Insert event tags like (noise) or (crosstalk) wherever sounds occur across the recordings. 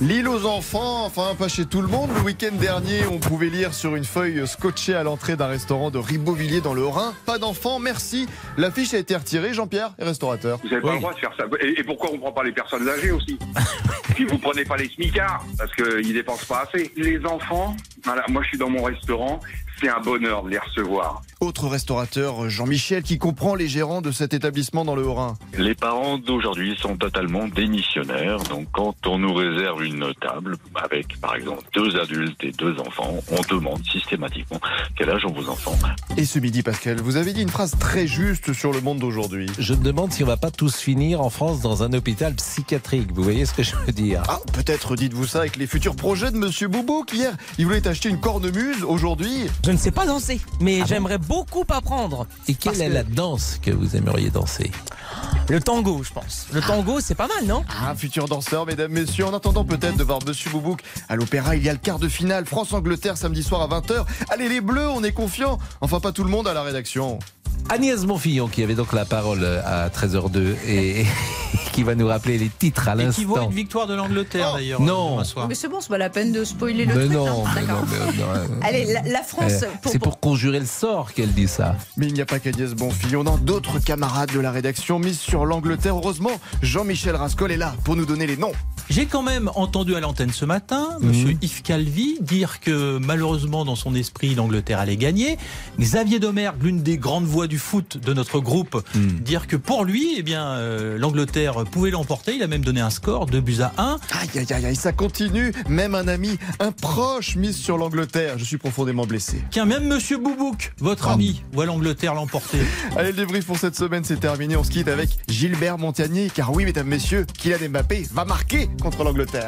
L'île aux enfants, enfin pas chez tout le monde. Le week-end dernier, on pouvait lire sur une feuille scotchée à l'entrée d'un restaurant de Ribeauvillé dans le Rhin. Pas d'enfants, merci. L'affiche a été retirée, Jean-Pierre, est restaurateur. Vous n'avez pas le droit de faire ça. Et, et pourquoi on ne prend pas les personnes âgées aussi? (laughs) Si vous prenez pas les smicards, parce qu'ils dépensent pas assez. Les enfants, voilà, moi je suis dans mon restaurant, c'est un bonheur de les recevoir. Autre restaurateur, Jean-Michel, qui comprend les gérants de cet établissement dans le Haut-Rhin. Les parents d'aujourd'hui sont totalement démissionnaires. Donc, quand on nous réserve une table avec, par exemple, deux adultes et deux enfants, on demande systématiquement quel âge ont vos enfants. Et ce midi, Pascal, vous avez dit une phrase très juste sur le monde d'aujourd'hui. Je me demande si on va pas tous finir en France dans un hôpital psychiatrique. Vous voyez ce que je veux dire? Ah, peut-être dites-vous ça avec les futurs projets de Monsieur Boubou, qui hier, il voulait acheter une cornemuse. Aujourd'hui, Je ne sais pas danser, mais Ah bon j'aimerais beaucoup apprendre. Et quelle Parce est que- la danse que vous aimeriez danser? Le tango, je pense. Le tango, c'est pas mal, non? Un futur danseur, mesdames, messieurs. En attendant peut-être de voir Monsieur Boubouk à l'Opéra, il y a le quart de finale France-Angleterre samedi soir à 20h. Allez les Bleus, on est confiants. Enfin pas tout le monde à la rédaction. Agnès Monfillon qui avait donc la parole à 13h02 et (laughs) qui va nous rappeler les titres à Et qui vaut l'instant. une victoire de l'Angleterre d'ailleurs. Non. Mais c'est bon, c'est pas la peine de spoiler le Mais truc. non, hein. mais D'accord. non, mais non, euh, Allez, la, la France, euh, pour, c'est pour conjurer le sort qu'elle dit ça. Mais il n'y a pas qu'Agnès Bonfillon, non, d'autres camarades de la rédaction misent sur l'Angleterre. Heureusement, Jean-Michel Rascol est là pour nous donner les noms. J'ai quand même entendu à l'antenne ce matin Mhm. Monsieur Yves Calvi dire que malheureusement dans son esprit l'Angleterre allait gagner. Xavier Domergue, l'une des grandes voix du foot de notre groupe, Mhm. dire que pour lui, eh bien euh, l'Angleterre pouvait l'emporter. Il a même donné un score 2 buts à 1. Aïe, aïe, aïe, aïe, ça continue. Même un ami, un proche mise sur l'Angleterre. Je suis profondément blessé. Tiens, même Monsieur Boubouk, votre Ah. ami, voit l'Angleterre l'emporter. Allez, le débrief pour cette semaine, c'est terminé. On se quitte avec Gilbert Montagnier. Car oui, mesdames, messieurs, Kylian Mbappé va marquer contre l'Angleterre.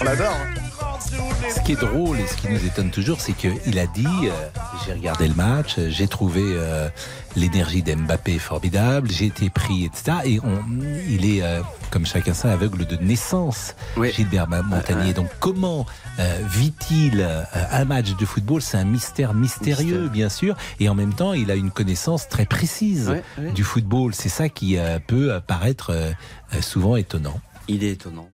On l'adore. Ce qui est drôle et ce qui nous étonne toujours, c'est qu'il a dit euh, j'ai regardé le match, euh, j'ai trouvé euh, l'énergie d'Mbappé formidable, j'ai été pris, etc. Et on, il est, euh, comme chacun sait, aveugle de naissance, Oui. Gilbert Montagnier. Donc comment euh, vit-il euh, un match de football? C'est un mystère mystérieux, Mystère. bien sûr. Et en même temps, il a une connaissance très précise ouais. du football. C'est ça qui euh, peut paraître souvent étonnant. Il est étonnant.